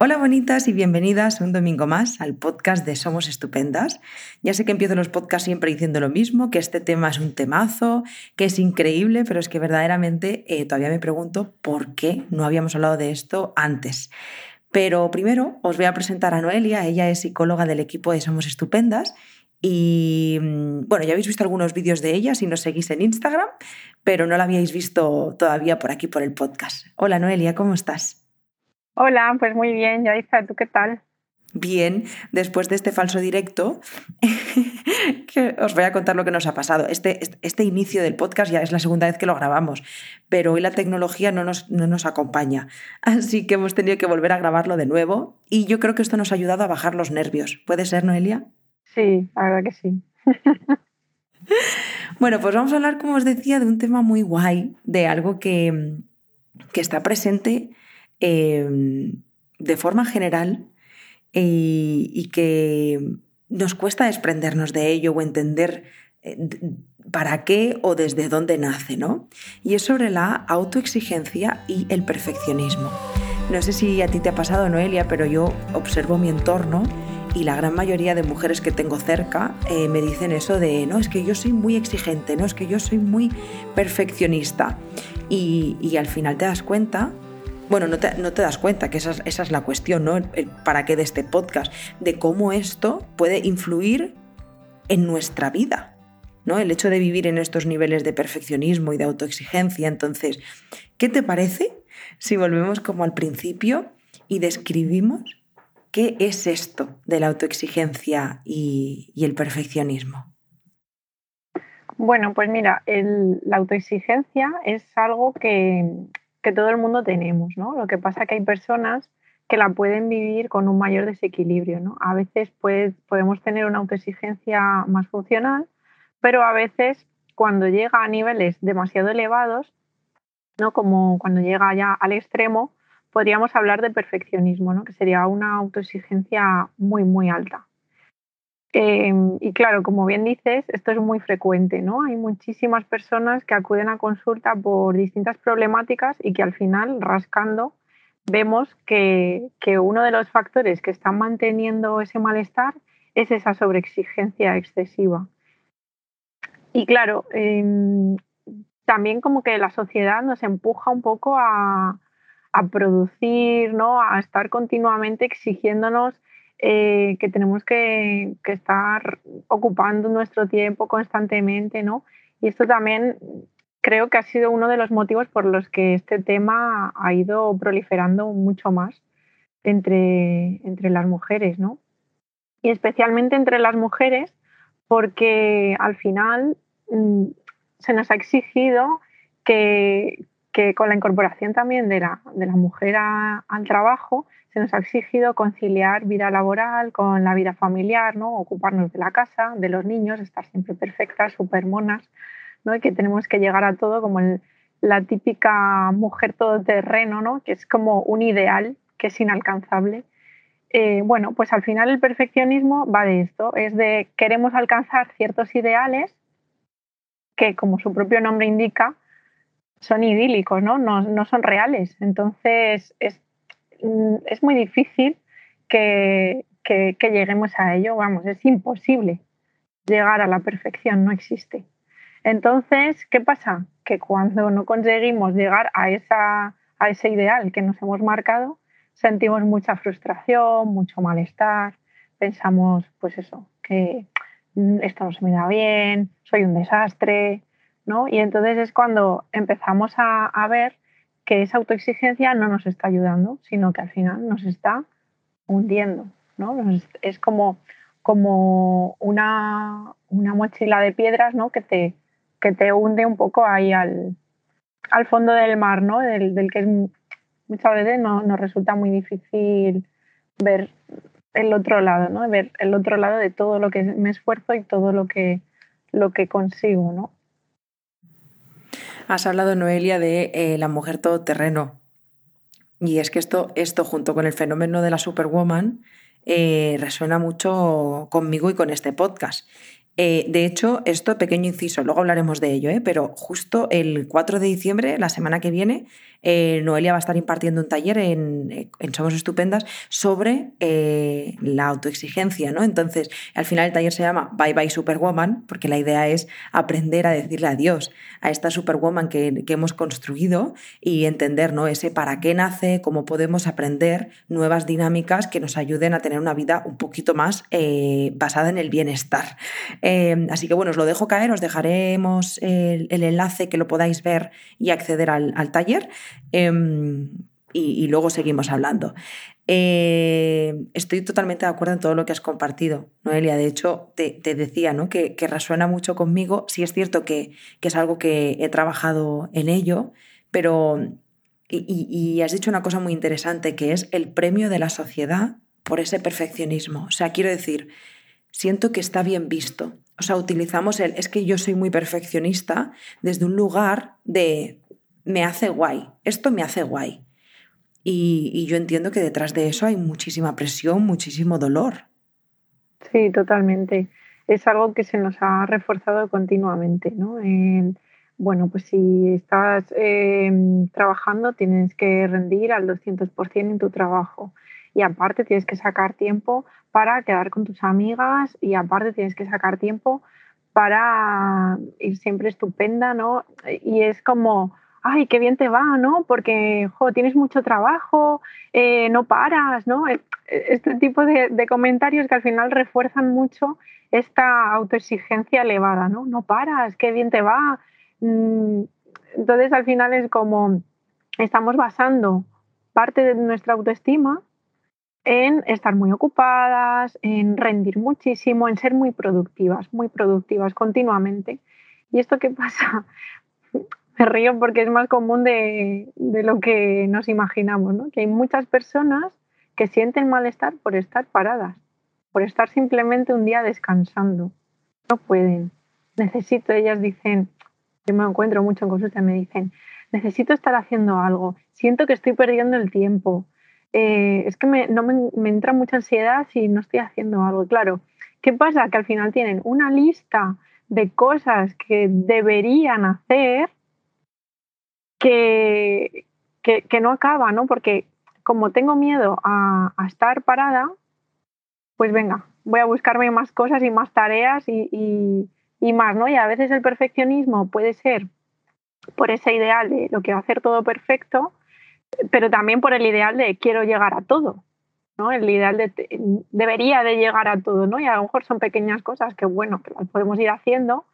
Hola bonitas y bienvenidas un domingo más al podcast de Somos Estupendas. Ya sé que empiezo los podcasts siempre diciendo lo mismo, que este tema es un temazo, que es increíble, pero es que verdaderamente eh, todavía me pregunto por qué no habíamos hablado de esto antes. Pero primero os voy a presentar a Noelia, ella es psicóloga del equipo de Somos Estupendas y mm, bueno, ya habéis visto algunos vídeos de ella si nos seguís en Instagram, pero no la habíais visto todavía por aquí por el podcast. Hola Noelia, ¿cómo estás? Hola, pues muy bien, Yaisa, ¿tú qué tal? Bien, después de este falso directo, que os voy a contar lo que nos ha pasado. Este, este inicio del podcast ya es la segunda vez que lo grabamos, pero hoy la tecnología no nos, no nos acompaña, así que hemos tenido que volver a grabarlo de nuevo y yo creo que esto nos ha ayudado a bajar los nervios. ¿Puede ser, Noelia? Sí, la verdad que sí. bueno, pues vamos a hablar, como os decía, de un tema muy guay, de algo que, que está presente Em, de forma general y, que nos cuesta desprendernos de ello o entender eh, para qué o desde dónde nace, ¿no? Y es sobre la autoexigencia y el perfeccionismo. No sé si a ti te ha pasado, Noelia, pero yo observo mi entorno y la gran mayoría de mujeres que tengo cerca eh, me dicen eso de, no, es que yo soy muy exigente, no, es que yo soy muy perfeccionista. Y, y al final te das cuenta bueno, no te, das cuenta que esa es, la cuestión, ¿no? ¿Para qué de este podcast? De cómo esto puede influir en nuestra vida, ¿no? El hecho de vivir en estos niveles de perfeccionismo y de autoexigencia. Entonces, ¿qué te parece si volvemos como al principio y describimos qué es esto de la autoexigencia y, el perfeccionismo? Bueno, pues mira, la autoexigencia es algo que, que todo el mundo tenemos, ¿no? Lo que pasa es que hay personas que la pueden vivir con un mayor desequilibrio, ¿no? A veces pues, podemos tener una autoexigencia más funcional, pero a veces cuando llega a niveles demasiado elevados, ¿no? Como cuando llega ya al extremo, podríamos hablar de perfeccionismo, ¿no? Que sería una autoexigencia muy, muy alta. Em, y claro, como bien dices, esto es muy frecuente, ¿no? Hay muchísimas personas que acuden a consulta por distintas problemáticas y que al final, rascando, vemos que, uno de los factores que están manteniendo ese malestar es esa sobreexigencia excesiva. Y claro, em, también como que la sociedad nos empuja un poco a, a producir, ¿no? A estar continuamente exigiéndonos eh, que tenemos que, estar ocupando nuestro tiempo constantemente, ¿no? Y esto también creo que ha sido uno de los motivos por los que este tema ha ido proliferando mucho más entre, entre las mujeres, ¿no? Y especialmente entre las mujeres porque al final mm, se nos ha exigido que, que con la incorporación también de la, de la mujer al trabajo, se nos ha exigido conciliar vida laboral con la vida familiar, ¿no? ocuparnos de la casa, de los niños, estar siempre perfectas, súper monas, ¿no? y que tenemos que llegar a todo como la típica mujer todoterreno, ¿no? que es como un ideal que es inalcanzable. Eh, bueno, pues al final el perfeccionismo va de esto, es de queremos alcanzar ciertos ideales que, como su propio nombre indica, son idílicos, ¿no? No, no son reales. Entonces, es es muy difícil que, lleguemos a ello, vamos, es imposible llegar a la perfección, no existe. Entonces, ¿qué pasa? Que cuando no conseguimos llegar a, esa, a ese ideal que nos hemos marcado, sentimos mucha frustración, mucho malestar, pensamos, pues eso, que mm, esto no se me da bien, soy un desastre, ¿no? Y entonces es cuando empezamos a, a ver que esa autoexigencia no nos está ayudando, sino que al final nos está hundiendo. ¿no? Es como, como una, una, mochila de piedras ¿no? que, te, que te hunde un poco ahí al, al fondo del mar, ¿no? del, que muchas veces no, nos resulta muy difícil ver el otro lado, ¿no? ver el otro lado de todo lo que me esfuerzo y todo lo que, lo que consigo. ¿no? Has hablado, Noelia, de eh, la mujer todoterreno. Y es que esto, esto junto con el fenómeno de la Superwoman, eh, resuena mucho conmigo y con este podcast. Eh, de hecho, esto pequeño inciso, luego hablaremos de ello, pero justo el 4 de diciembre, la semana que viene, eh, Noelia va a estar impartiendo un taller en, Somos Estupendas sobre eh, la autoexigencia, ¿no? Entonces, al final el taller se llama Bye Bye Superwoman, porque la idea es aprender a decirle adiós a esta Superwoman que, hemos construido y entender, ¿no? Ese para qué nace, cómo podemos aprender nuevas dinámicas que nos ayuden a tener una vida un poquito más eh, basada en el bienestar. así que bueno, os lo dejo caer, os dejaremos el, enlace que lo podáis ver y acceder al taller. Em, y, luego seguimos hablando. Eh, estoy totalmente de acuerdo en todo lo que has compartido, Noelia. De hecho, te, decía ¿no? que, resuena mucho conmigo. Sí es cierto que, es algo que he trabajado en ello, pero... Y, has dicho una cosa muy interesante, que es el premio de la sociedad por ese perfeccionismo. O sea, quiero decir, siento que está bien visto. O sea, utilizamos el, es que yo soy muy perfeccionista desde un lugar de, me hace guay, esto me hace guay. Y, yo entiendo que detrás de eso hay muchísima presión, muchísimo dolor. Sí, totalmente. Es algo que se nos ha reforzado continuamente, ¿no? bueno, pues si estás em, trabajando tienes que rendir al 200% en tu trabajo y aparte tienes que sacar tiempo para quedar con tus amigas y aparte tienes que sacar tiempo para ir siempre estupenda, ¿no? Y es como, ay, qué bien te va, ¿no? Porque tienes mucho trabajo, eh, no paras, ¿no? E, este tipo de, comentarios que al final refuerzan mucho esta autoexigencia elevada, ¿no? No paras, qué bien te va. Mm, entonces al final es como estamos basando parte de nuestra autoestima en estar muy ocupadas, en rendir muchísimo, en ser muy productivas, muy productivas continuamente. ¿Y esto qué pasa? Me río porque es más común de, lo que nos imaginamos, ¿no? Que hay muchas personas que sienten malestar por estar paradas, por estar simplemente un día descansando. No pueden. Necesito, ellas dicen, yo me encuentro mucho en consulta, me dicen, necesito estar haciendo algo, siento que estoy perdiendo el tiempo, eh, es que me, no me, me, entra mucha ansiedad si no estoy haciendo algo. Claro, ¿qué pasa? Que al final tienen una lista de cosas que deberían hacer que, que, no acaba, ¿no? Porque como tengo miedo a, estar parada, pues venga, voy a buscarme más cosas y más tareas y, y, más, ¿no? Y a veces el perfeccionismo puede ser por ese ideal de lo que va a hacer todo perfecto, pero también por el ideal de quiero llegar a todo, ¿no? El ideal de debería de llegar a todo, ¿no? Y a lo mejor son pequeñas cosas que, bueno, que las podemos ir haciendo,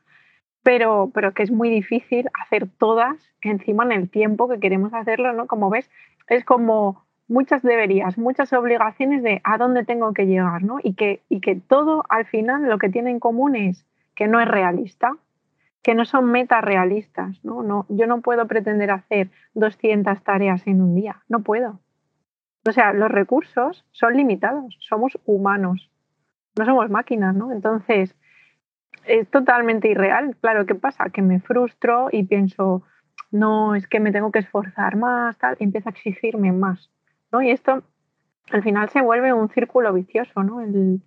pero, pero que es muy difícil hacer todas encima en el tiempo que queremos hacerlo, ¿no? Como ves, es como muchas deberías, muchas obligaciones de a dónde tengo que llegar, ¿no? Y que, y que todo al final lo que tiene en común es que no es realista, que no son metas realistas, ¿no? no yo no puedo pretender hacer 200 tareas en un día, no puedo. O sea, los recursos son limitados, somos humanos, no somos máquinas, ¿no? Entonces, es totalmente irreal. Claro, ¿qué pasa? Que me frustro y pienso, no, es que me tengo que esforzar más, tal, y empiezo a exigirme más. ¿no? Y esto al final se vuelve un círculo vicioso, ¿no? El,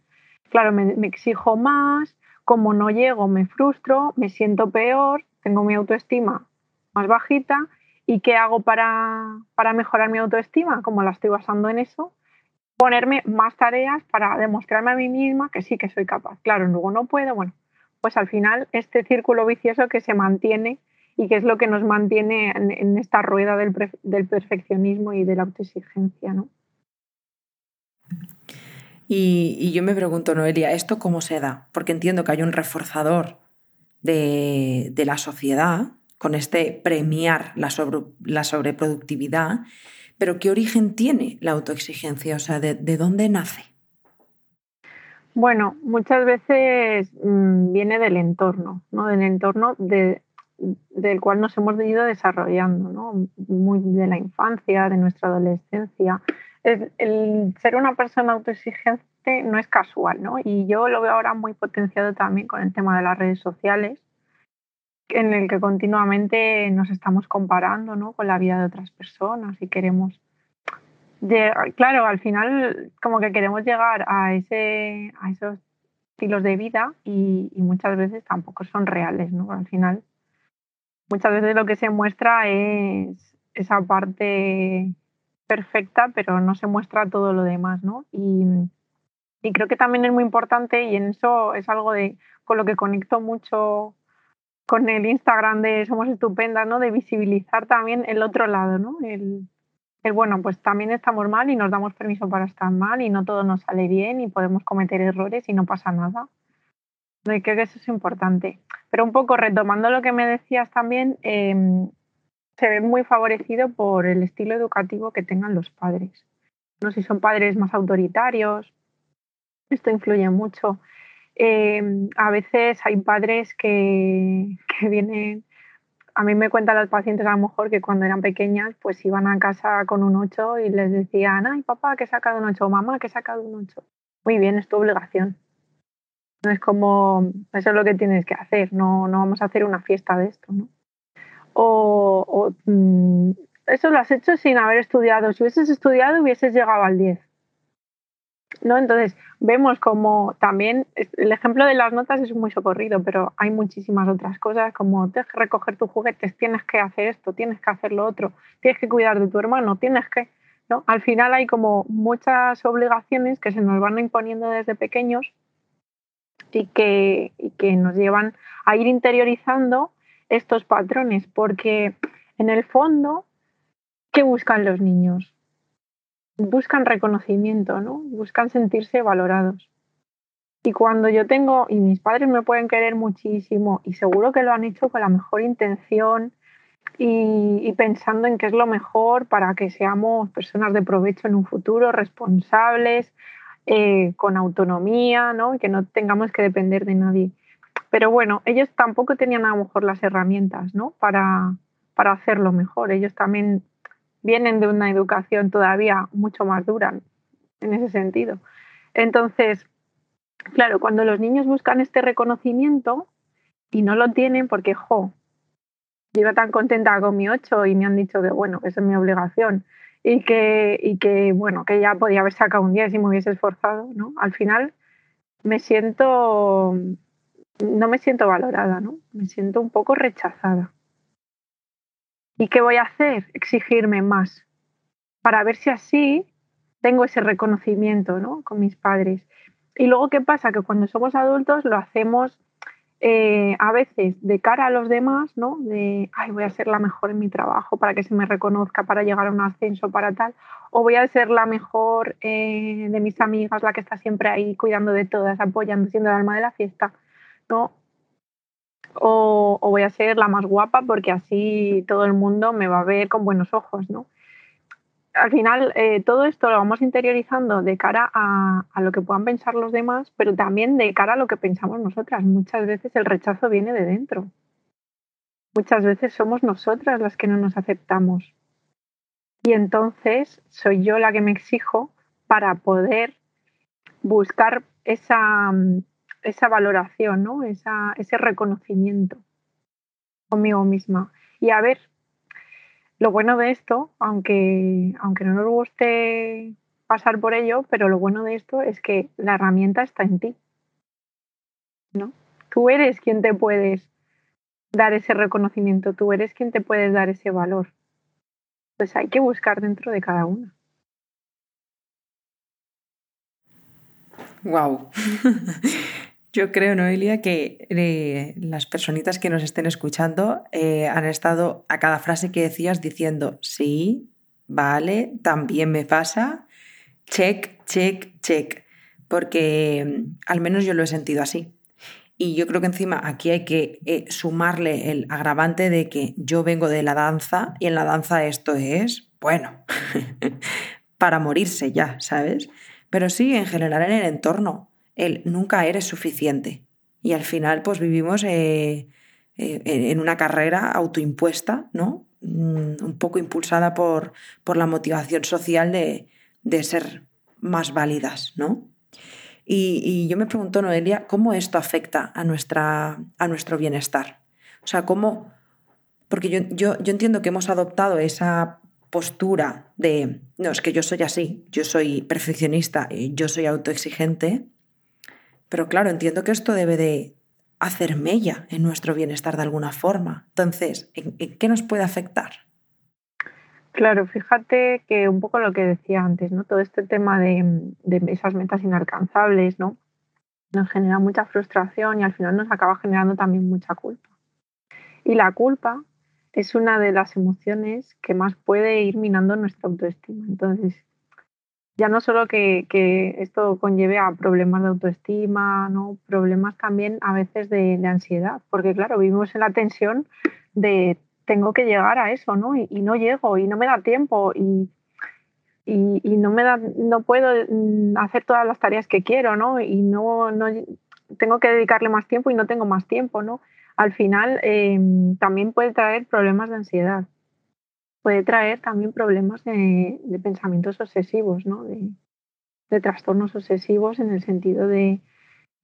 claro, me, exijo más, como no llego, me frustro, me siento peor, tengo mi autoestima más bajita. ¿Y qué hago para, para mejorar mi autoestima? Como la estoy basando en eso, ponerme más tareas para demostrarme a mí misma que sí que soy capaz. Claro, luego no puedo, bueno, pues al final este círculo vicioso que se mantiene y que es lo que nos mantiene en, esta rueda del, perfeccionismo y de la autoexigencia, ¿no? Y, yo me pregunto, Noelia, ¿esto cómo se da? Porque entiendo que hay un reforzador de, la sociedad con este premiar la, la, sobreproductividad, pero ¿qué origen tiene la autoexigencia? O sea, de dónde nace? Bueno, muchas veces mm, viene del entorno, ¿no? Del entorno del cual nos hemos ido desarrollando, ¿no? Muy de la infancia, de nuestra adolescencia. El, ser una persona autoexigente no es casual, ¿no? Y yo lo veo ahora muy potenciado también con el tema de las redes sociales, en el que continuamente nos estamos comparando, ¿no? Con la vida de otras personas y queremos claro, al final como que queremos llegar a, ese, a esos estilos de vida y, muchas veces tampoco son reales, ¿no? Al final, muchas veces lo que se muestra es, esa parte perfecta, pero no se muestra todo lo demás, ¿no? Y, creo que también es muy importante y en eso es algo de con lo que conecto mucho con el Instagram de Somos Estupendas, ¿no? De visibilizar también el otro lado, ¿no? El, bueno, pues también estamos mal y nos damos permiso para estar mal y no todo nos sale bien y podemos cometer errores y no pasa nada. Creo que eso es importante. Pero un poco retomando lo que me decías también, em, se ve muy favorecido por el estilo educativo que tengan los padres. No sé si son padres más autoritarios, esto influye mucho. Em, a veces hay padres que, que, vienen, a mí me cuentan los pacientes a lo mejor que cuando eran pequeñas pues iban a casa con un 8 y les decían, ay papá, que he sacado un 8, o mamá, que he sacado un 8. Muy bien, es tu obligación. No es como, eso es lo que tienes que hacer, no, no vamos a hacer una fiesta de esto, ¿no? O, o mm, eso lo has hecho sin haber estudiado. Si hubieses estudiado, hubieses llegado al 10. ¿No? Entonces, vemos como también el ejemplo de las notas es muy socorrido, pero hay muchísimas otras cosas como tienes que recoger tus juguetes, tienes que hacer esto, tienes que hacer lo otro, tienes que cuidar de tu hermano, tienes que, ¿no? Al final hay como muchas obligaciones que se nos van imponiendo desde pequeños y que, y que nos llevan a ir interiorizando estos patrones, porque en el fondo, ¿qué buscan los niños? Buscan reconocimiento, ¿no? Buscan sentirse valorados. Y cuando yo tengo, y mis padres me pueden querer muchísimo, y seguro que lo han hecho con la mejor intención y, pensando en qué es lo mejor para que seamos personas de provecho en un futuro, responsables, eh, con autonomía, ¿no? Y que no tengamos que depender de nadie. Pero bueno, ellos tampoco tenían a lo mejor las herramientas, ¿no? Para, para hacerlo mejor. Ellos también vienen de una educación todavía mucho más dura en ese sentido. Entonces, claro, cuando los niños buscan este reconocimiento y no lo tienen porque, jo, yo iba tan contenta con mi 8 y me han dicho que, bueno, que esa es mi obligación y que, y que, bueno, que ya podía haber sacado un 10 si me hubiese esforzado, ¿no? Al final me siento, no me siento valorada, ¿no? Me siento un poco rechazada. ¿Y qué voy a hacer? Exigirme más para ver si así tengo ese reconocimiento ¿no? con mis padres. Y luego, ¿qué pasa? Que cuando somos adultos lo hacemos eh, a veces de cara a los demás, ¿no? De, ay, voy a ser la mejor en mi trabajo para que se me reconozca, para llegar a un ascenso, para tal. O voy a ser la mejor eh, de mis amigas, la que está siempre ahí cuidando de todas, apoyando, siendo el alma de la fiesta, ¿no? O, voy a ser la más guapa porque así todo el mundo me va a ver con buenos ojos, ¿no? Al final, eh, todo esto lo vamos interiorizando de cara a, a, lo que puedan pensar los demás, pero también de cara a lo que pensamos nosotras. Muchas veces el rechazo viene de dentro. Muchas veces somos nosotras las que no nos aceptamos. Y entonces soy yo la que me exijo para poder buscar esa, esa valoración, ¿no? Esa, ese reconocimiento conmigo misma. Y a ver, lo bueno de esto, aunque, aunque no nos guste pasar por ello, pero lo bueno de esto es que la herramienta está en ti. ¿no? Tú eres quien te puedes dar ese reconocimiento, tú eres quien te puedes dar ese valor. Pues hay que buscar dentro de cada una. Wow. Yo creo, Noelia, que eh, las personitas que nos estén escuchando eh, han estado a cada frase que decías diciendo, sí, vale, también me pasa, check, check, check, porque mm, al menos yo lo he sentido así. Y yo creo que encima aquí hay que eh, sumarle el agravante de que yo vengo de la danza y en la danza esto es, bueno, para morirse ya, ¿sabes? Pero sí, en general en el entorno el nunca eres suficiente. Y al final, pues vivimos eh, eh, en una carrera autoimpuesta, ¿no? Mm, un poco impulsada por, por la motivación social de, de, ser más válidas, ¿no? Y, yo me pregunto, Noelia, ¿cómo esto afecta a, nuestra, a nuestro bienestar? O sea, ¿cómo...? Porque yo, yo, yo entiendo que hemos adoptado esa postura de, no, es que yo soy así, yo soy perfeccionista, yo soy autoexigente, pero claro, entiendo que esto debe de hacer mella en nuestro bienestar de alguna forma. Entonces, ¿en, qué nos puede afectar? Claro, fíjate que un poco lo que decía antes, ¿no? Todo este tema de, de esas metas inalcanzables, ¿no? Nos genera mucha frustración y al final nos acaba generando también mucha culpa. Y la culpa es una de las emociones que más puede ir minando nuestra autoestima. Entonces, ya no solo que, esto conlleve a problemas de autoestima, ¿no? problemas también a veces de, ansiedad, porque claro, vivimos en la tensión de tengo que llegar a eso, ¿no? Y, no llego y no me da tiempo y, y, no me da, no puedo mm, hacer todas las tareas que quiero, ¿no? Y no, no tengo que dedicarle más tiempo y no tengo más tiempo, ¿no? Al final em, también puede traer problemas de ansiedad puede traer también problemas de, pensamientos obsesivos, ¿no? de, trastornos obsesivos en el sentido de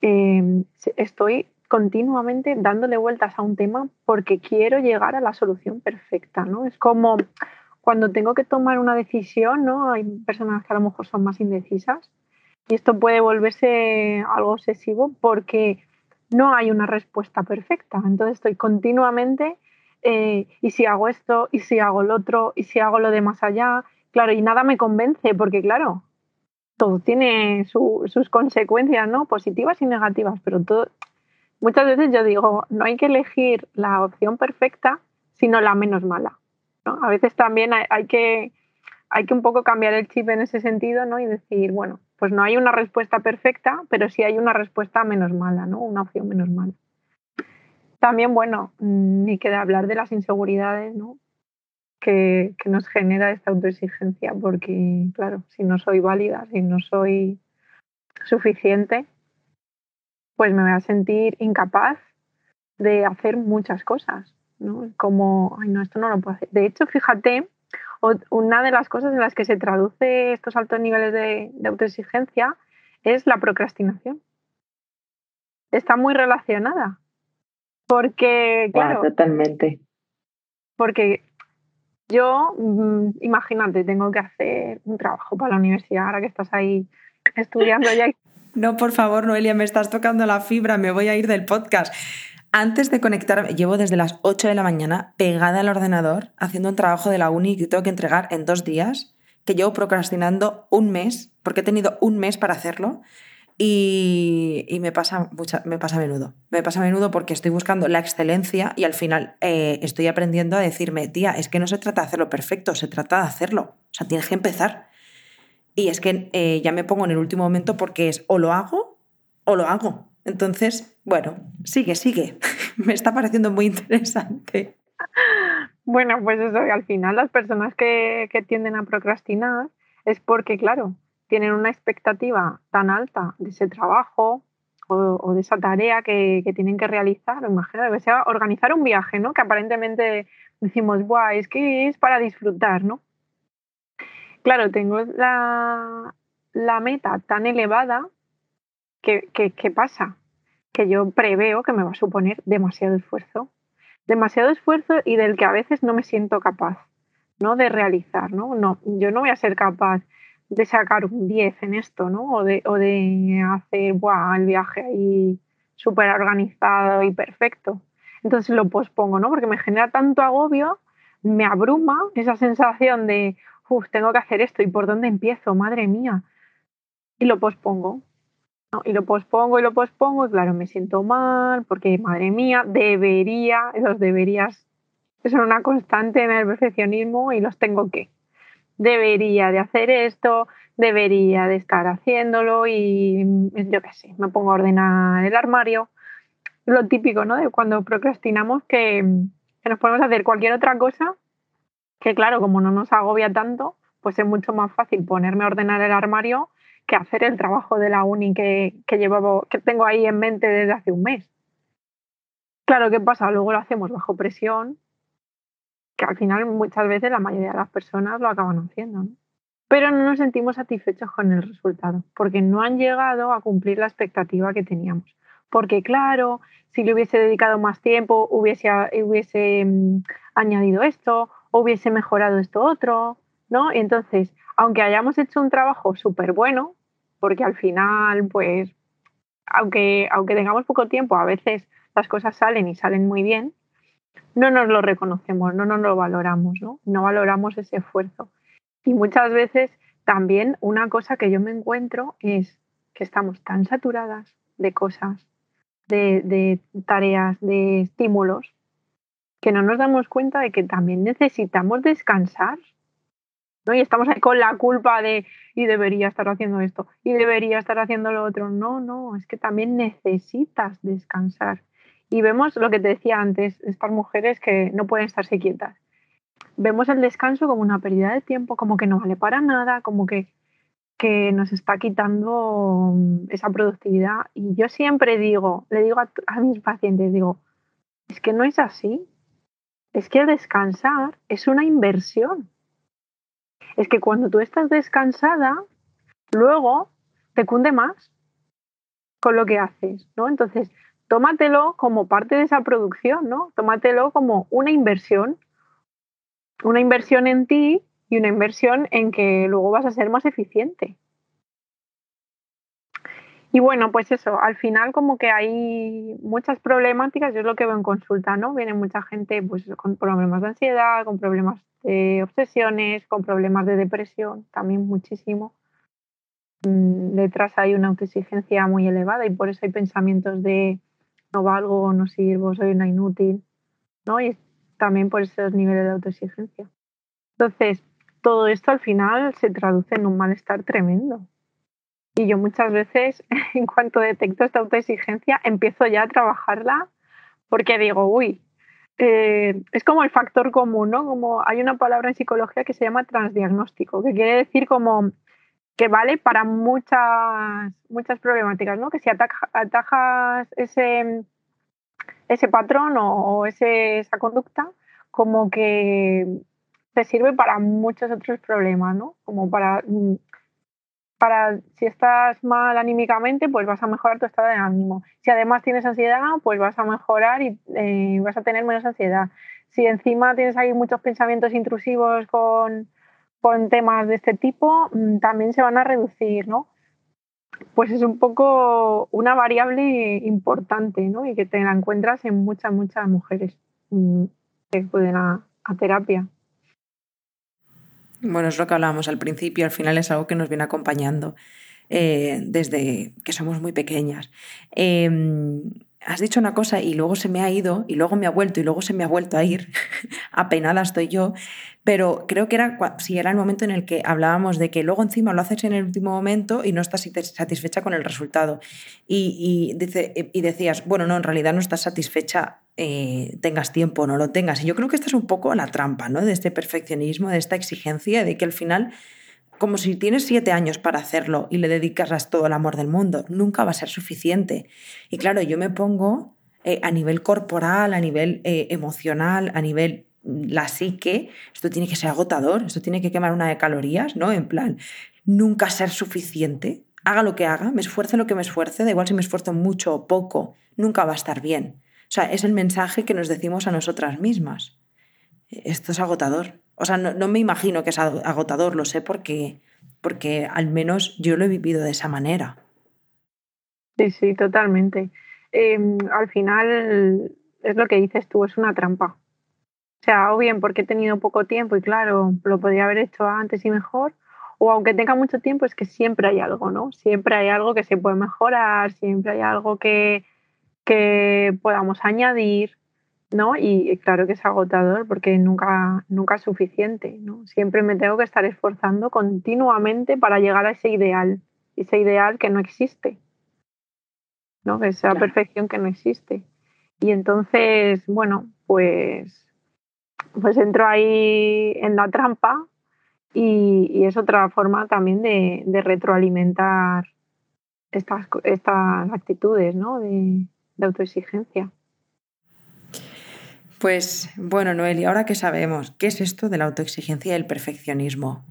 em, estoy continuamente dándole vueltas a un tema porque quiero llegar a la solución perfecta, ¿no? Es como cuando tengo que tomar una decisión, ¿no? Hay personas que a lo mejor son más indecisas y esto puede volverse algo obsesivo porque no hay una respuesta perfecta. Entonces estoy continuamente eh, y si hago esto, y si hago lo otro, y si hago lo de más allá, claro, y nada me convence, porque claro, todo tiene sus consecuencias, ¿no? Positivas y negativas, pero muchas veces yo digo, no hay que elegir la opción perfecta, sino la menos mala. A veces también hay, que, hay que un poco cambiar el chip en ese sentido, ¿no? Y decir, bueno, pues no hay una respuesta perfecta, pero sí hay una respuesta menos mala, ¿no? Una opción menos mala. También, bueno, ni queda hablar de las inseguridades ¿no? que, nos genera esta autoexigencia, porque, claro, si no soy válida, si no soy suficiente, pues me voy a sentir incapaz de hacer muchas cosas, ¿no? Como, ay, no, esto no lo puedo hacer. De hecho, fíjate, una de las cosas en las que se traduce estos altos niveles de, de autoexigencia es la procrastinación. Está muy relacionada. Porque, claro. totalmente. Porque yo, mm, imagínate, tengo que hacer un trabajo para la universidad ahora que estás ahí estudiando ya. No, por favor, Noelia, me estás tocando la fibra, me voy a ir del podcast. Antes de conectarme, llevo desde las 8 de la mañana pegada al ordenador haciendo un trabajo de la uni que tengo que entregar en dos días, que llevo procrastinando un mes, porque he tenido un mes para hacerlo. Y, me, pasa me pasa a menudo. Me pasa a menudo porque estoy buscando la excelencia y al final eh, estoy aprendiendo a decirme, tía, es que no se trata de hacerlo perfecto, se trata de hacerlo. O sea, tienes que empezar. Y es que eh, ya me pongo en el último momento porque es o lo hago o lo hago. Entonces, bueno, sigue, sigue. me está pareciendo muy interesante. Bueno, pues eso, al final las personas que tienden a procrastinar es porque, claro, tienen una expectativa tan alta de ese trabajo o, de esa tarea que, tienen que realizar, imagínate, que sea organizar un viaje, ¿no? Que aparentemente decimos, guau, es que es para disfrutar, ¿no? Claro, tengo la, meta tan elevada que, ¿qué pasa? Que yo preveo que me va a suponer demasiado esfuerzo. Demasiado esfuerzo y del que a veces no me siento capaz, ¿no? De realizar, ¿no? No, yo no voy a ser capaz de sacar un 10 en esto, ¿no? O de, o de hacer el viaje ahí súper organizado y perfecto. Entonces lo pospongo, ¿no? Porque me genera tanto agobio, me abruma esa sensación de, uff, tengo que hacer esto y por dónde empiezo, madre mía. Y lo pospongo. ¿no? Y lo pospongo y lo pospongo y claro, me siento mal porque, madre mía, debería, esos deberías son una constante en el perfeccionismo y los tengo que debería de hacer esto, debería de estar haciéndolo y yo qué sé, me pongo a ordenar el armario. Lo típico, ¿no? De cuando procrastinamos que, que nos podemos hacer cualquier otra cosa, que claro, como no nos agobia tanto, pues es mucho más fácil ponerme a ordenar el armario que hacer el trabajo de la uni que, que, llevaba, que tengo ahí en mente desde hace un mes. Claro, ¿qué pasa? Luego lo hacemos bajo presión que al final muchas veces la mayoría de las personas lo acaban haciendo. Pero no nos sentimos satisfechos con el resultado, porque no han llegado a cumplir la expectativa que teníamos. Porque claro, si le hubiese dedicado más tiempo, hubiese, hubiese mm, añadido esto, hubiese mejorado esto otro, ¿no? Entonces, aunque hayamos hecho un trabajo súper bueno, porque al final, pues, aunque, aunque tengamos poco tiempo, a veces las cosas salen y salen muy bien, no nos lo reconocemos, no nos lo valoramos, ¿no? Valoramos ese esfuerzo. Y muchas veces también una cosa que yo me encuentro es que estamos tan saturadas de cosas, de, de tareas, de estímulos, que no nos damos cuenta de que también necesitamos descansar. ¿no? Y estamos ahí con la culpa de, y debería estar haciendo esto, y debería estar haciendo lo otro. No, no, es que también necesitas descansar. Y vemos lo que te decía antes, estas mujeres que no pueden estarse quietas. Vemos el descanso como una pérdida de tiempo, como que no vale para nada, como que, que nos está quitando mm, esa productividad. Y yo siempre digo, le digo a, mis pacientes, digo, es que no es así es que descansar es una inversión. Es que cuando tú estás descansada, luego te cunde más con lo que haces, ¿no? Entonces, tómatelo como parte de esa producción, ¿no? Tómatelo como una inversión, una inversión en ti y una inversión en que luego vas a ser más eficiente. Y bueno, pues eso, al final como que hay muchas problemáticas, yo es lo que veo en consulta, ¿no? Viene mucha gente pues con problemas de ansiedad, con problemas de obsesiones, con problemas de depresión, también muchísimo. Mm, detrás hay una autoexigencia muy elevada y por eso hay pensamientos de no valgo, no sirvo, soy una inútil, ¿no? Y también por esos niveles de autoexigencia. Entonces, todo esto al final se traduce en un malestar tremendo. Y yo muchas veces, en cuanto detecto esta autoexigencia, empiezo ya a trabajarla porque digo, uy, eh, es como el factor común, ¿no? Como hay una palabra en psicología que se llama transdiagnóstico, que quiere decir como que vale para muchas, muchas problemáticas, ¿no? Que si atajas ese, ese patrón o, o ese, esa conducta, como que te sirve para muchos otros problemas, ¿no? Como para mm, para si estás mal anímicamente, pues vas a mejorar tu estado de ánimo. Si además tienes ansiedad, pues vas a mejorar y eh, vas a tener menos ansiedad. Si encima tienes ahí muchos pensamientos intrusivos con, con temas de este tipo, mm, también se van a reducir, ¿no? Pues es un poco una variable importante, ¿no? Y que te la encuentras en muchas, muchas mujeres mm, que acuden a terapia. Bueno, es lo que hablábamos al principio, al final es algo que nos viene acompañando eh, desde que somos muy pequeñas. Em, has dicho una cosa y luego se me ha ido y luego me ha vuelto y luego se me ha vuelto a ir. Apenada estoy yo. Pero creo que era, si era el momento en el que hablábamos de que luego encima lo haces en el último momento y no estás satisfecha con el resultado. Y, decías, bueno, no, en realidad no estás satisfecha, eh, tengas tiempo o no lo tengas. Y yo creo que esta es un poco la trampa, ¿no? De este perfeccionismo, de esta exigencia, de que al final como si tienes siete años para hacerlo y le dedicas todo el amor del mundo, nunca va a ser suficiente. Y claro, yo me pongo eh, a nivel corporal, a nivel eh, emocional, a nivel mm, la psique, esto tiene que ser agotador, esto tiene que quemar una de calorías, ¿no? En plan, nunca ser suficiente. Haga lo que haga, me esfuerce lo que me esfuerce, da igual si me esfuerzo mucho o poco, nunca va a estar bien. O sea, es el mensaje que nos decimos a nosotras mismas. Esto es agotador. O sea, no, me imagino que es agotador, lo sé porque, porque al menos yo lo he vivido de esa manera. Sí, sí, totalmente. Em, al final es lo que dices tú, es una trampa. O sea, o bien porque he tenido poco tiempo y claro, lo podría haber hecho antes y mejor, o aunque tenga mucho tiempo, es que siempre hay algo, ¿no? Siempre hay algo que se puede mejorar, siempre hay algo que, que podamos añadir. ¿No? Y claro que es agotador porque nunca, nunca es suficiente, ¿no? Siempre me tengo que estar esforzando continuamente para llegar a ese ideal, ese ideal que no existe, ¿no? Esa perfección que no existe. Y entonces, bueno, pues, pues entro ahí en la trampa y, es otra forma también de, retroalimentar estas, estas actitudes, ¿no? De, de autoexigencia. Pues bueno, Noelia, ahora que sabemos qué es esto de la autoexigencia y el perfeccionismo,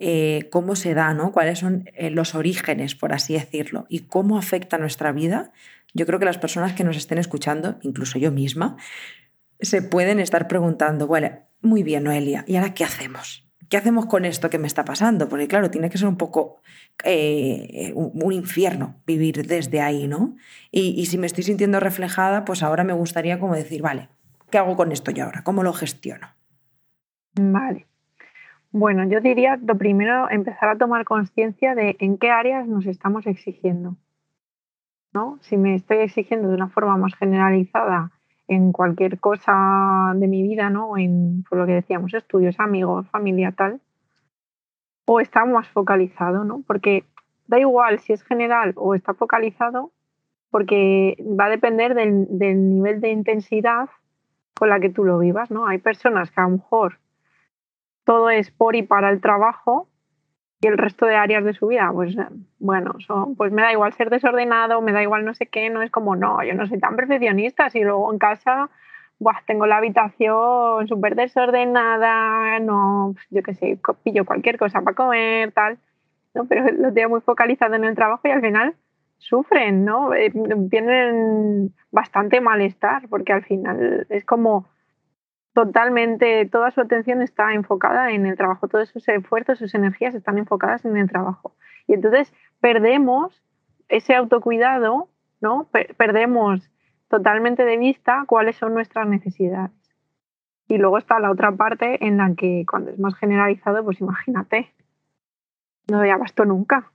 eh, cómo se da, ¿no? cuáles son eh, los orígenes, por así decirlo, y cómo afecta nuestra vida, yo creo que las personas que nos estén escuchando, incluso yo misma, se pueden estar preguntando, bueno, muy bien, Noelia, ¿y ahora qué hacemos? ¿Qué hacemos con esto que me está pasando? Porque claro, tiene que ser un poco eh, un, infierno vivir desde ahí, ¿no? Y, y si me estoy sintiendo reflejada, pues ahora me gustaría como decir, vale, ¿Qué hago con esto yo ahora? ¿Cómo lo gestiono? Vale. Bueno, yo diría lo primero, empezar a tomar conciencia de en qué áreas nos estamos exigiendo. ¿no? Si me estoy exigiendo de una forma más generalizada en cualquier cosa de mi vida, ¿no? En por lo que decíamos, estudios, amigos, familia, tal, o está más focalizado, ¿no? Porque da igual si es general o está focalizado, porque va a depender del, del nivel de intensidad con la que tú lo vivas, ¿no? Hay personas que a lo mejor todo es por y para el trabajo y el resto de áreas de su vida, pues bueno, pues me da igual ser desordenado, me da igual no sé qué, no es como, no, yo no soy tan perfeccionista, si luego en casa buah, tengo la habitación súper desordenada, no, yo qué sé, pillo cualquier cosa para comer, tal, ¿no? pero lo tengo muy focalizado en el trabajo y al final sufren, ¿no? Eh, tienen bastante malestar porque al final es como totalmente, toda su atención está enfocada en el trabajo, todos sus esfuerzos, sus energías están enfocadas en el trabajo. Y entonces perdemos ese autocuidado, ¿no? perdemos totalmente de vista cuáles son nuestras necesidades. Y luego está la otra parte en la que cuando es más generalizado, pues imagínate, no doy abasto nunca.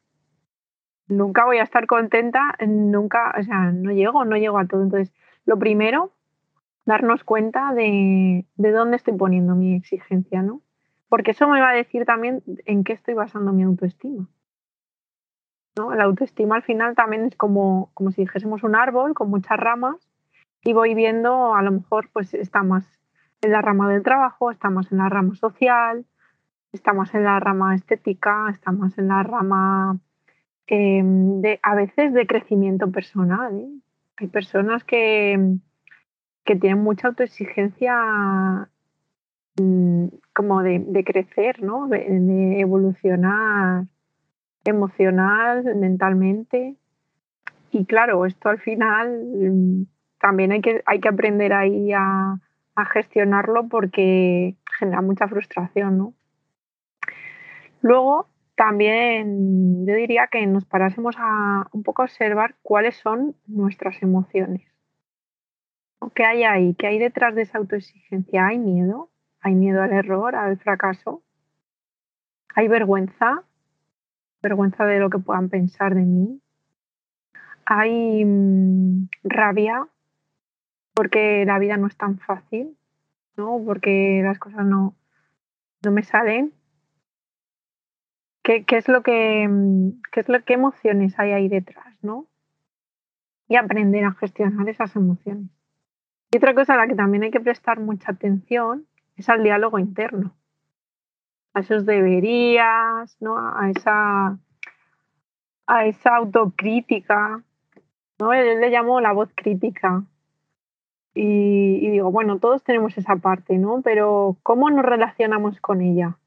Nunca voy a estar contenta, nunca, o sea, no llego, no llego a todo. Entonces, lo primero darnos cuenta de, dónde estoy poniendo mi exigencia, ¿no? Porque eso me va a decir también en qué estoy basando mi autoestima. ¿no? La autoestima al final también es como, como si dijésemos un árbol con muchas ramas y voy viendo, a lo mejor pues está más en la rama del trabajo, está más en la rama social, está más en la rama estética, está más en la rama em, a veces de crecimiento personal. ¿eh? Hay personas que, que tienen mucha autoexigencia mm, como de, crecer, ¿no? De, evolucionar emocional, mentalmente. Y claro, esto al final mm, también hay que, hay que aprender ahí a, a gestionarlo porque genera mucha frustración, ¿no? Luego, también yo diría que nos parásemos a un poco observar cuáles son nuestras emociones. ¿Qué hay ahí? ¿Qué hay detrás de esa autoexigencia? ¿Hay miedo? ¿Hay miedo al error, al fracaso? ¿Hay vergüenza? ¿Vergüenza de lo que puedan pensar de mí? ¿Hay mm, rabia porque la vida no es tan fácil? ¿no? Porque las cosas no, no me salen. ¿Qué, es lo que, mm, qué es lo qué emociones hay ahí detrás, ¿no? Y aprender a gestionar esas emociones. Y otra cosa a la que también hay que prestar mucha atención es al diálogo interno, a esos deberías, ¿no? a, esa, a esa autocrítica. ¿no? Él le llamó la voz crítica. Y, digo, bueno, todos tenemos esa parte, ¿no? Pero ¿cómo nos relacionamos con ella?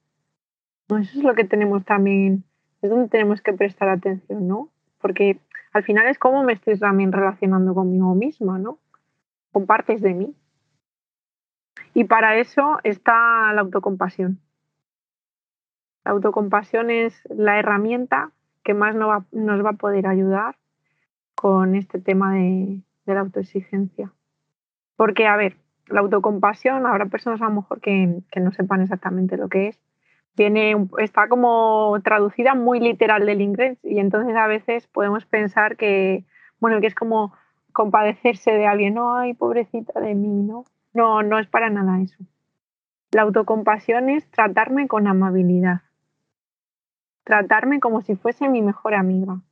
¿No? Eso es lo que tenemos también, es donde tenemos que prestar atención, ¿no? Porque al final es cómo me estoy también relacionando conmigo misma, ¿no? con partes de mí. Y para eso está la autocompasión. La autocompasión es la herramienta que más nos va, nos va a poder ayudar con este tema de, la autoexigencia. Porque, a ver, la autocompasión, habrá personas a lo mejor que, que no sepan exactamente lo que es. Tiene, está como traducida muy literal del inglés y entonces a veces podemos pensar que, bueno, que es como compadecerse de alguien, no, ay, pobrecita de mí, ¿no? No, no es para nada eso. La autocompasión es tratarme con amabilidad, tratarme como si fuese mi mejor amiga,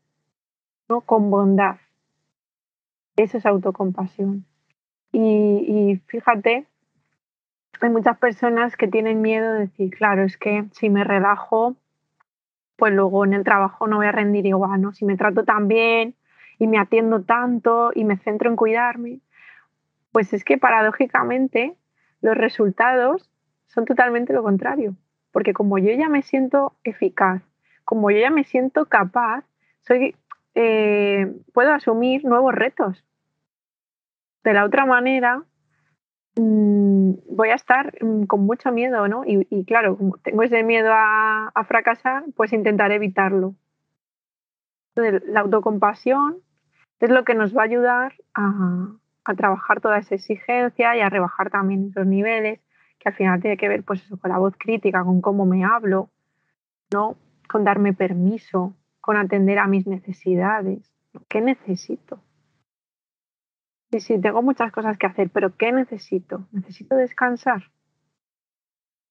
¿no? Con bondad. Eso es autocompasión. Y, y fíjate, hay muchas personas que tienen miedo de decir, claro, es que si me relajo, pues luego en el trabajo no voy a rendir igual, ¿no? Si me trato tan bien, y me atiendo tanto y me centro en cuidarme, pues es que paradójicamente los resultados son totalmente lo contrario. Porque como yo ya me siento eficaz, como yo ya me siento capaz, soy, eh, puedo asumir nuevos retos. De la otra manera, mm, voy a estar mm, con mucho miedo, ¿no? Y, claro, como tengo ese miedo a, fracasar, pues intentaré evitarlo. Entonces, la autocompasión es lo que nos va a ayudar a, a trabajar toda esa exigencia y a rebajar también esos niveles, que al final tiene que ver pues eso, con la voz crítica, con cómo me hablo, ¿no? con darme permiso, con atender a mis necesidades. ¿Qué necesito? Sí, sí, tengo muchas cosas que hacer, pero ¿qué necesito? Necesito descansar.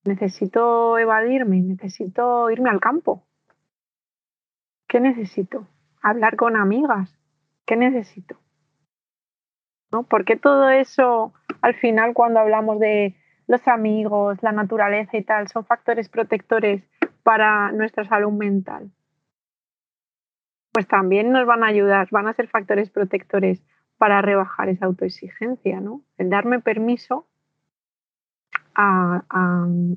Necesito evadirme, necesito irme al campo. ¿Qué necesito? Hablar con amigas. ¿Qué necesito? ¿No? Porque todo eso, al final, cuando hablamos de los amigos, la naturaleza y tal, son factores protectores para nuestra salud mental? Pues también nos van a ayudar, van a ser factores protectores para rebajar esa autoexigencia, ¿no? El darme permiso a,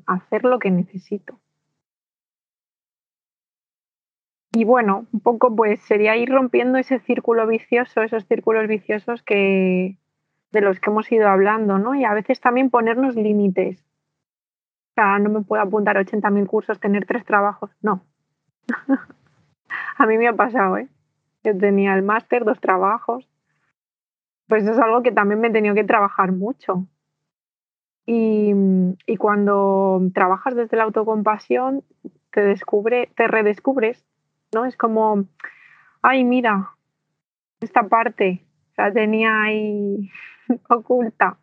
hacer lo que necesito. Y bueno, un poco pues sería ir rompiendo ese círculo vicioso, esos círculos viciosos que de los que hemos ido hablando, ¿no? Y a veces también ponernos límites. O sea, no me puedo apuntar a 80.000 cursos, tener tres trabajos, no. a mí me ha pasado, ¿eh? Yo tenía el máster, dos trabajos, pues es algo que también me he tenido que trabajar mucho. Y, cuando trabajas desde la autocompasión, te descubre, te redescubres, ¿no? Es como, ay, mira, esta parte la tenía ahí oculta.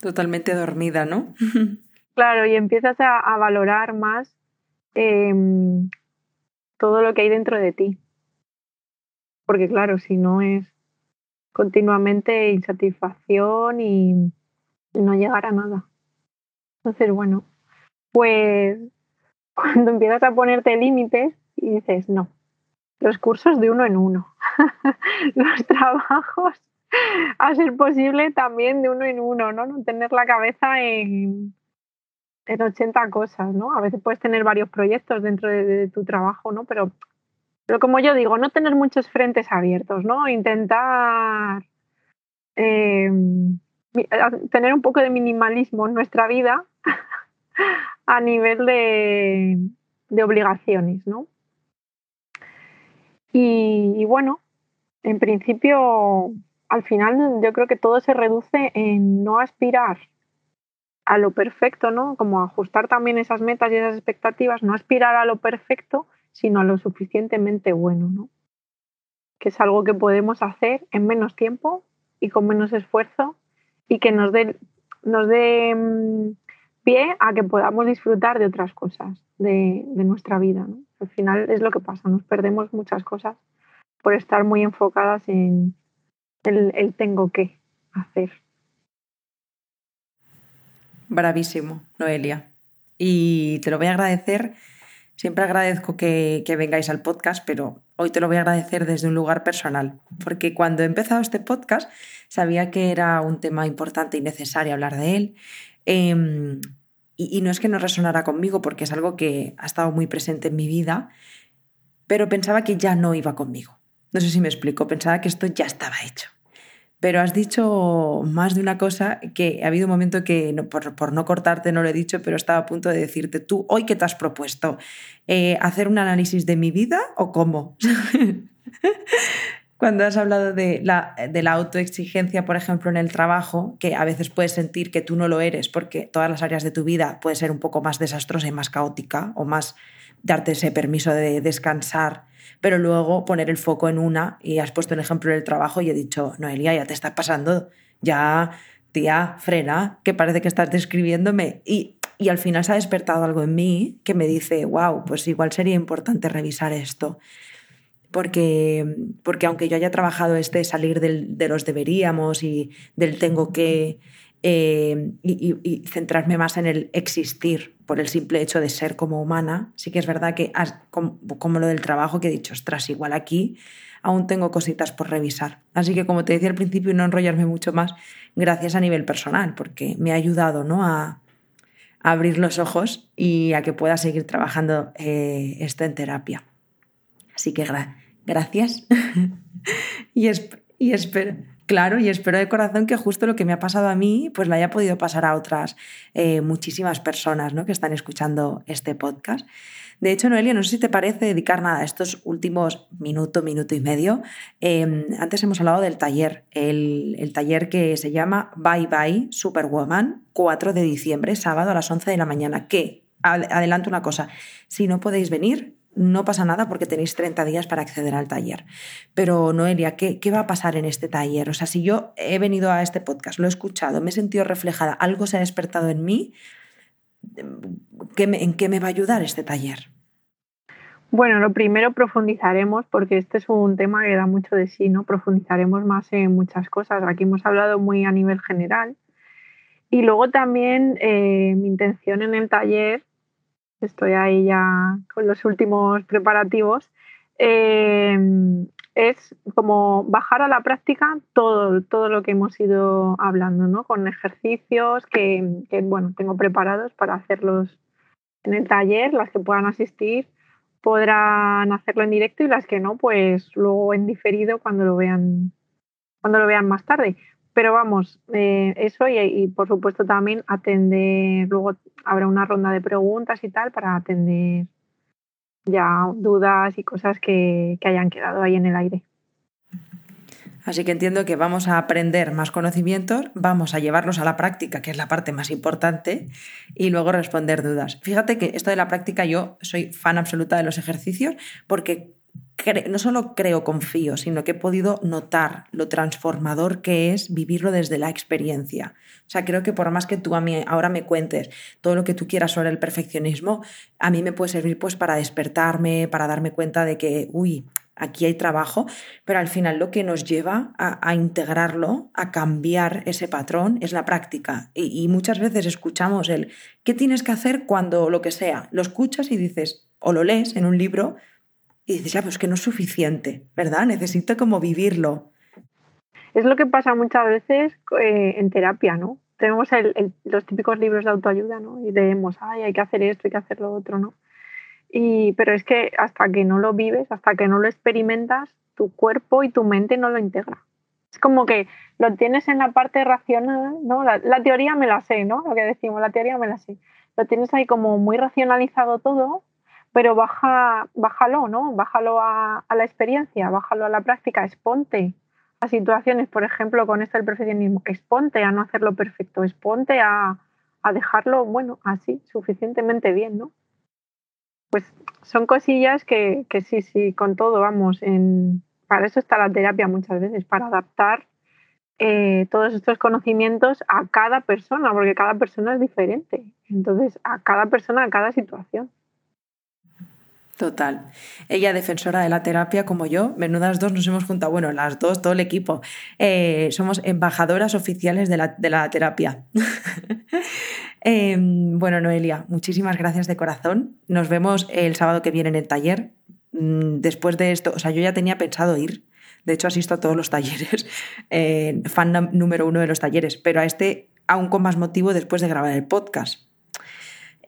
Totalmente dormida, ¿no? claro, y empiezas a, valorar más em, todo lo que hay dentro de ti. Porque claro, si no es continuamente insatisfacción y no llegar a nada. Entonces, bueno, pues cuando empiezas a ponerte límites y dices, no, los cursos de uno en uno, los trabajos, a ser posible también de uno en uno, ¿no? No tener la cabeza en, en 80 cosas, ¿no? A veces puedes tener varios proyectos dentro de tu trabajo, ¿no? Pero pero como yo digo, no tener muchos frentes abiertos, ¿no? Intentar eh, tener un poco de minimalismo en nuestra vida a nivel de, obligaciones, ¿no? Y, bueno, en principio, al final yo creo que todo se reduce en no aspirar a lo perfecto, ¿no? Como ajustar también esas metas y esas expectativas, no aspirar a lo perfecto, sino lo suficientemente bueno, ¿no? Que es algo que podemos hacer en menos tiempo y con menos esfuerzo y que nos dé, nos dé mm, pie a que podamos disfrutar de otras cosas de, nuestra vida. Al final es lo que pasa, nos perdemos muchas cosas por estar muy enfocadas en el, el tengo que hacer. Bravísimo, Noelia. Y te lo voy a agradecer Siempre agradezco que, vengáis al podcast, pero hoy te lo voy a agradecer desde un lugar personal, porque cuando he empezado este podcast sabía que era un tema importante y necesario hablar de él. Em, y, y, no es que no resonara conmigo, porque es algo que ha estado muy presente en mi vida, pero pensaba que ya no iba conmigo. No sé si me explico, pensaba que esto ya estaba hecho. Pero has dicho más de una cosa que ha habido un momento que, por, no cortarte, no lo he dicho, pero estaba a punto de decirte, tú, hoy qué te has propuesto, eh, ¿hacer un análisis de mi vida o cómo? Cuando has hablado de la, de la autoexigencia, por ejemplo, en el trabajo, que a veces puedes sentir que tú no lo eres porque todas las áreas de tu vida puede ser un poco más desastrosa y más caótica o más darte ese permiso de descansar pero luego poner el foco en una y has puesto el ejemplo del trabajo y he dicho, Noelia, ya te está pasando, ya, tía, frena, que parece que estás describiéndome. Y, y al final se ha despertado algo en mí que me dice, wow, pues igual sería importante revisar esto. Porque, porque aunque yo haya trabajado este salir del, de los deberíamos y del tengo que, eh, y, centrarme más en el existir por el simple hecho de ser como humana. Sí que es verdad que, como, lo del trabajo, que he dicho, ostras, igual aquí aún tengo cositas por revisar. Así que, como te decía al principio, no enrollarme mucho más, gracias a nivel personal, porque me ha ayudado ¿no? a, abrir los ojos y a que pueda seguir trabajando eh, esto en terapia. Así que gracias y, y espero Claro, y espero de corazón que justo lo que me ha pasado a mí, pues lo haya podido pasar a otras eh, muchísimas personas ¿no? que están escuchando este podcast. De hecho, Noelia, no sé si te parece dedicar nada a estos últimos minuto, minuto y medio. Em, antes hemos hablado del taller, el, el, taller que se llama Bye Bye Superwoman, 4 de diciembre, sábado a las 11 de la mañana. Que, adelanto una cosa, si no podéis venir, no pasa nada porque tenéis 30 días para acceder al taller. Pero Noelia, ¿qué, ¿qué, va a pasar en este taller? O sea, si yo he venido a este podcast, lo he escuchado, me he sentido reflejada, algo se ha despertado en mí, ¿en qué me va a ayudar este taller? Bueno, lo primero profundizaremos, porque este es un tema que da mucho de sí, ¿no? Profundizaremos más en muchas cosas. Aquí hemos hablado muy a nivel general. Y luego también eh, mi intención en el taller estoy ahí ya con los últimos preparativos, eh, es como bajar a la práctica todo, todo lo que hemos ido hablando, ¿no? Con ejercicios que, bueno, tengo preparados para hacerlos en el taller, las que puedan asistir podrán hacerlo en directo y las que no, pues luego en diferido cuando lo vean, cuando lo vean más tarde. Pero vamos, eh, eso y, por supuesto también atender, luego habrá una ronda de preguntas y tal para atender ya dudas y cosas que, que hayan quedado ahí en el aire. Así que entiendo que vamos a aprender más conocimientos, vamos a llevarlos a la práctica, que es la parte más importante, y luego responder dudas. Fíjate que esto de la práctica yo soy fan absoluta de los ejercicios porque no solo creo, confío, sino que he podido notar lo transformador que es vivirlo desde la experiencia. O sea, creo que por más que tú a mí ahora me cuentes todo lo que tú quieras sobre el perfeccionismo, a mí me puede servir pues para despertarme, para darme cuenta de que, uy, aquí hay trabajo, pero al final lo que nos lleva a, integrarlo, a cambiar ese patrón, es la práctica. Y, y, muchas veces escuchamos el ¿qué tienes que hacer cuando lo que sea? Lo escuchas y dices, o lo lees en un libro y dices, ya, pues que no es suficiente, ¿verdad? Necesito como vivirlo. Es lo que pasa muchas veces eh, en terapia, ¿no? Tenemos los típicos libros de autoayuda, ¿no? Y leemos, ay, hay que hacer esto, hay que hacer lo otro, ¿no? Y, pero es que hasta que no lo vives, hasta que no lo experimentas, tu cuerpo y tu mente no lo integra. Es como que lo tienes en la parte racional, ¿no? La, la, teoría me la sé, ¿no? Lo que decimos, la teoría me la sé. Lo tienes ahí como muy racionalizado todo, pero baja, bájalo, ¿no? Bájalo a, la experiencia, bájalo a la práctica, exponte a situaciones, por ejemplo, con esto del perfeccionismo, exponte a no hacerlo perfecto, exponte a, a dejarlo, bueno, así, suficientemente bien, ¿no? Pues son cosillas que, que sí, sí, con todo, vamos, en, para eso está la terapia muchas veces, para adaptar eh, todos estos conocimientos a cada persona, porque cada persona es diferente. Entonces, a cada persona, a cada situación. Total. Ella, defensora de la terapia, como yo, menudas dos nos hemos juntado, bueno, las dos, todo el equipo. Eh, somos embajadoras oficiales de la, terapia. Em, bueno, Noelia, muchísimas gracias de corazón. Nos vemos el sábado que viene en el taller. Mm, después de esto, o sea, yo ya tenía pensado ir. De hecho, asisto a todos los talleres, eh, fan número uno de los talleres, pero a este aún con más motivo después de grabar el podcast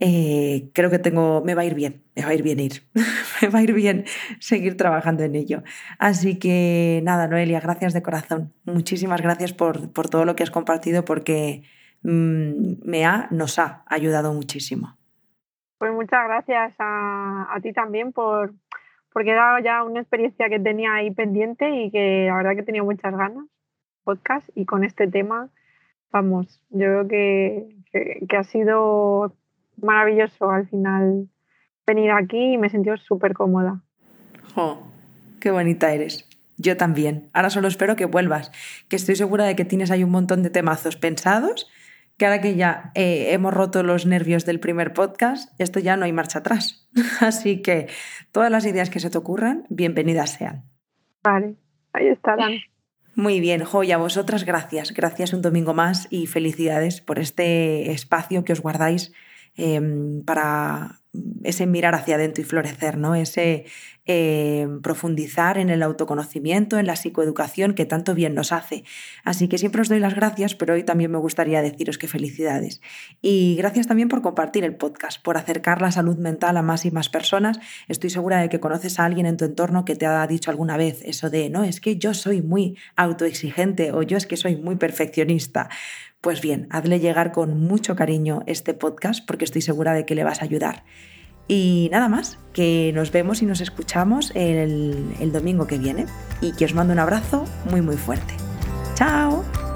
eh, creo que tengo, me va a ir bien, me va a ir bien ir, me va a ir bien seguir trabajando en ello. Así que nada, Noelia, gracias de corazón. Muchísimas gracias por, por todo lo que has compartido porque mmm, me ha, nos ha ayudado muchísimo. Pues muchas gracias a, a ti también por, porque era ya una experiencia que tenía ahí pendiente y que la verdad que tenía muchas ganas, podcast, y con este tema, vamos, yo creo que, que ha sido maravilloso al final venir aquí y me sentí súper cómoda. Oh, qué bonita eres. Yo también. Ahora solo espero que vuelvas, que estoy segura de que tienes ahí un montón de temazos pensados, que ahora que ya eh, hemos roto los nervios del primer podcast, esto ya no hay marcha atrás. Así que todas las ideas que se te ocurran, bienvenidas sean. Vale, ahí estarán. Muy bien, Joya, vosotras gracias. Gracias un domingo más y felicidades por este espacio que os guardáis Em, para ese mirar hacia adentro y florecer, ¿no? Ese eh, profundizar en el autoconocimiento, en la psicoeducación que tanto bien nos hace. Así que siempre os doy las gracias, pero hoy también me gustaría deciros que felicidades. Y gracias también por compartir el podcast, por acercar la salud mental a más y más personas. Estoy segura de que conoces a alguien en tu entorno que te ha dicho alguna vez eso de, no, es que yo soy muy autoexigente o yo es que soy muy perfeccionista. Pues bien, hazle llegar con mucho cariño este podcast porque estoy segura de que le vas a ayudar. Y nada más, que nos vemos y nos escuchamos el, el domingo que viene y que os mando un abrazo muy muy fuerte. ¡Chao!